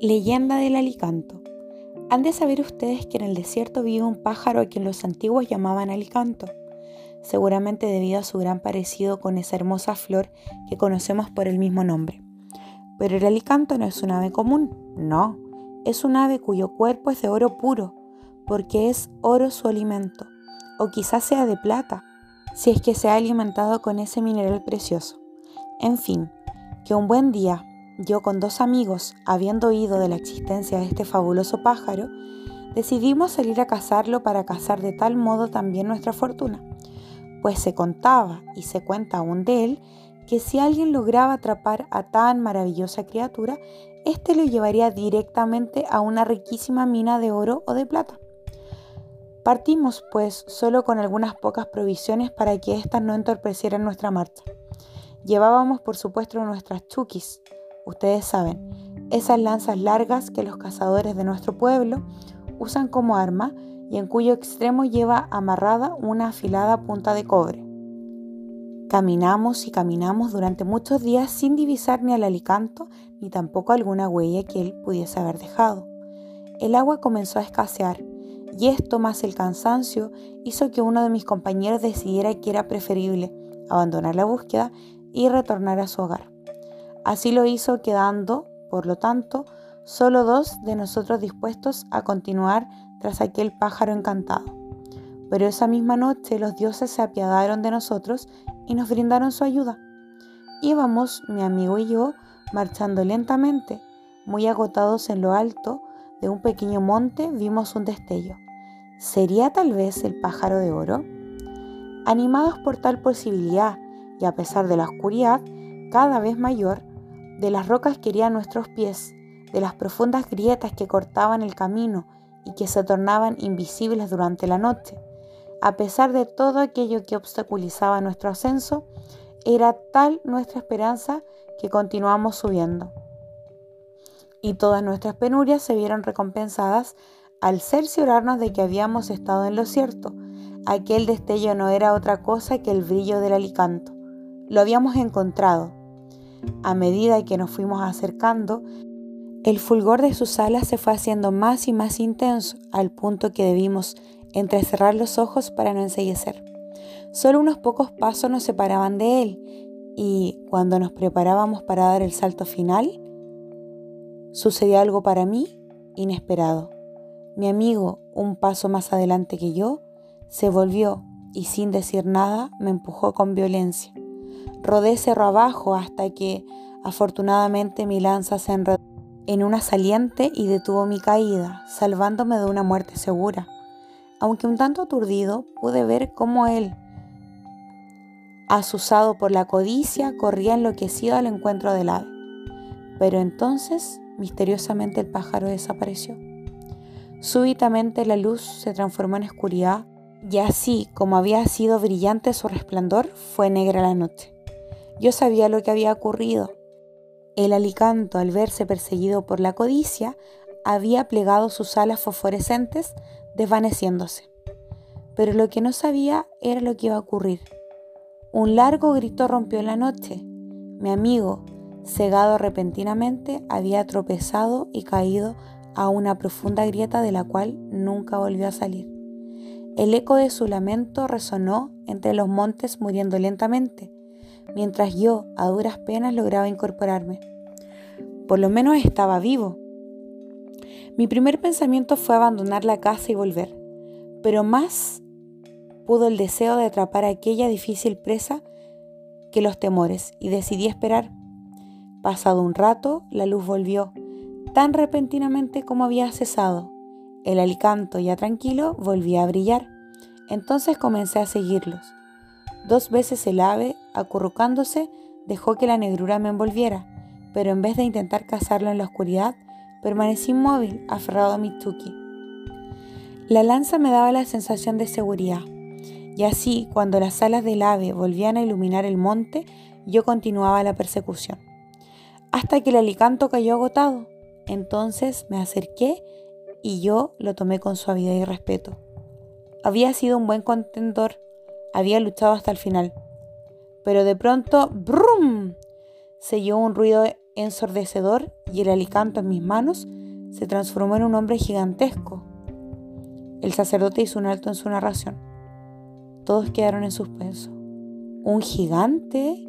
Leyenda del Alicanto. Han de saber ustedes que en el desierto vive un pájaro a quien los antiguos llamaban alicanto, seguramente debido a su gran parecido con esa hermosa flor que conocemos por el mismo nombre. Pero el alicanto no es un ave común, no, es un ave cuyo cuerpo es de oro puro, porque es oro su alimento, o quizás sea de plata, si es que se ha alimentado con ese mineral precioso. En fin, que un buen día, yo con dos amigos, habiendo oído de la existencia de este fabuloso pájaro, decidimos salir a cazarlo para cazar de tal modo también nuestra fortuna, pues se contaba y se cuenta aún de él que si alguien lograba atrapar a tan maravillosa criatura, éste lo llevaría directamente a una riquísima mina de oro o de plata. Partimos, pues, solo con algunas pocas provisiones para que éstas no entorpecieran nuestra marcha. Llevábamos, por supuesto, nuestras chukis, Ustedes saben, esas lanzas largas que los cazadores de nuestro pueblo usan como arma y en cuyo extremo lleva amarrada una afilada punta de cobre. Caminamos y caminamos durante muchos días sin divisar ni al alicanto ni tampoco alguna huella que él pudiese haber dejado. El agua comenzó a escasear y esto más el cansancio hizo que uno de mis compañeros decidiera que era preferible abandonar la búsqueda y retornar a su hogar. Así lo hizo quedando, por lo tanto, solo dos de nosotros dispuestos a continuar tras aquel pájaro encantado. Pero esa misma noche los dioses se apiadaron de nosotros y nos brindaron su ayuda. Íbamos, mi amigo y yo, marchando lentamente, muy agotados en lo alto de un pequeño monte, vimos un destello. ¿Sería tal vez el pájaro de oro? Animados por tal posibilidad, y a pesar de la oscuridad cada vez mayor, de las rocas que herían nuestros pies, de las profundas grietas que cortaban el camino y que se tornaban invisibles durante la noche. A pesar de todo aquello que obstaculizaba nuestro ascenso, era tal nuestra esperanza que continuamos subiendo. Y todas nuestras penurias se vieron recompensadas al cerciorarnos de que habíamos estado en lo cierto. Aquel destello no era otra cosa que el brillo del alicanto. Lo habíamos encontrado a medida que nos fuimos acercando, el fulgor de sus alas se fue haciendo más y más intenso, al punto que debimos entrecerrar los ojos para no enseguecer. Solo unos pocos pasos nos separaban de él, y cuando nos preparábamos para dar el salto final, sucedió algo para mí inesperado. Mi amigo, un paso más adelante que yo, se volvió y sin decir nada me empujó con violencia. Rodé cerro abajo hasta que afortunadamente mi lanza se enredó en una saliente y detuvo mi caída, salvándome de una muerte segura. Aunque un tanto aturdido, pude ver cómo él, asusado por la codicia, corría enloquecido al encuentro del ave. Pero entonces, misteriosamente, el pájaro desapareció. Súbitamente la luz se transformó en oscuridad y así como había sido brillante su resplandor, fue negra la noche. Yo sabía lo que había ocurrido. El alicanto, al verse perseguido por la codicia, había plegado sus alas fosforescentes, desvaneciéndose. Pero lo que no sabía era lo que iba a ocurrir. Un largo grito rompió la noche. Mi amigo, cegado repentinamente, había tropezado y caído a una profunda grieta de la cual nunca volvió a salir. El eco de su lamento resonó entre los montes muriendo lentamente, mientras yo a duras penas lograba incorporarme. Por lo menos estaba vivo. Mi primer pensamiento fue abandonar la casa y volver, pero más pudo el deseo de atrapar a aquella difícil presa que los temores, y decidí esperar. Pasado un rato, la luz volvió, tan repentinamente como había cesado. El alicanto, ya tranquilo, volvía a brillar. Entonces comencé a seguirlos. Dos veces el ave, acurrucándose, dejó que la negrura me envolviera, pero en vez de intentar cazarlo en la oscuridad, permanecí inmóvil, aferrado a mi tuki. La lanza me daba la sensación de seguridad, y así, cuando las alas del ave volvían a iluminar el monte, yo continuaba la persecución. Hasta que el alicanto cayó agotado. Entonces me acerqué y yo lo tomé con suavidad y respeto. Había sido un buen contendor había luchado hasta el final. Pero de pronto, ¡brum! se oyó un ruido ensordecedor y el alicanto en mis manos se transformó en un hombre gigantesco. El sacerdote hizo un alto en su narración. Todos quedaron en suspenso. ¿Un gigante?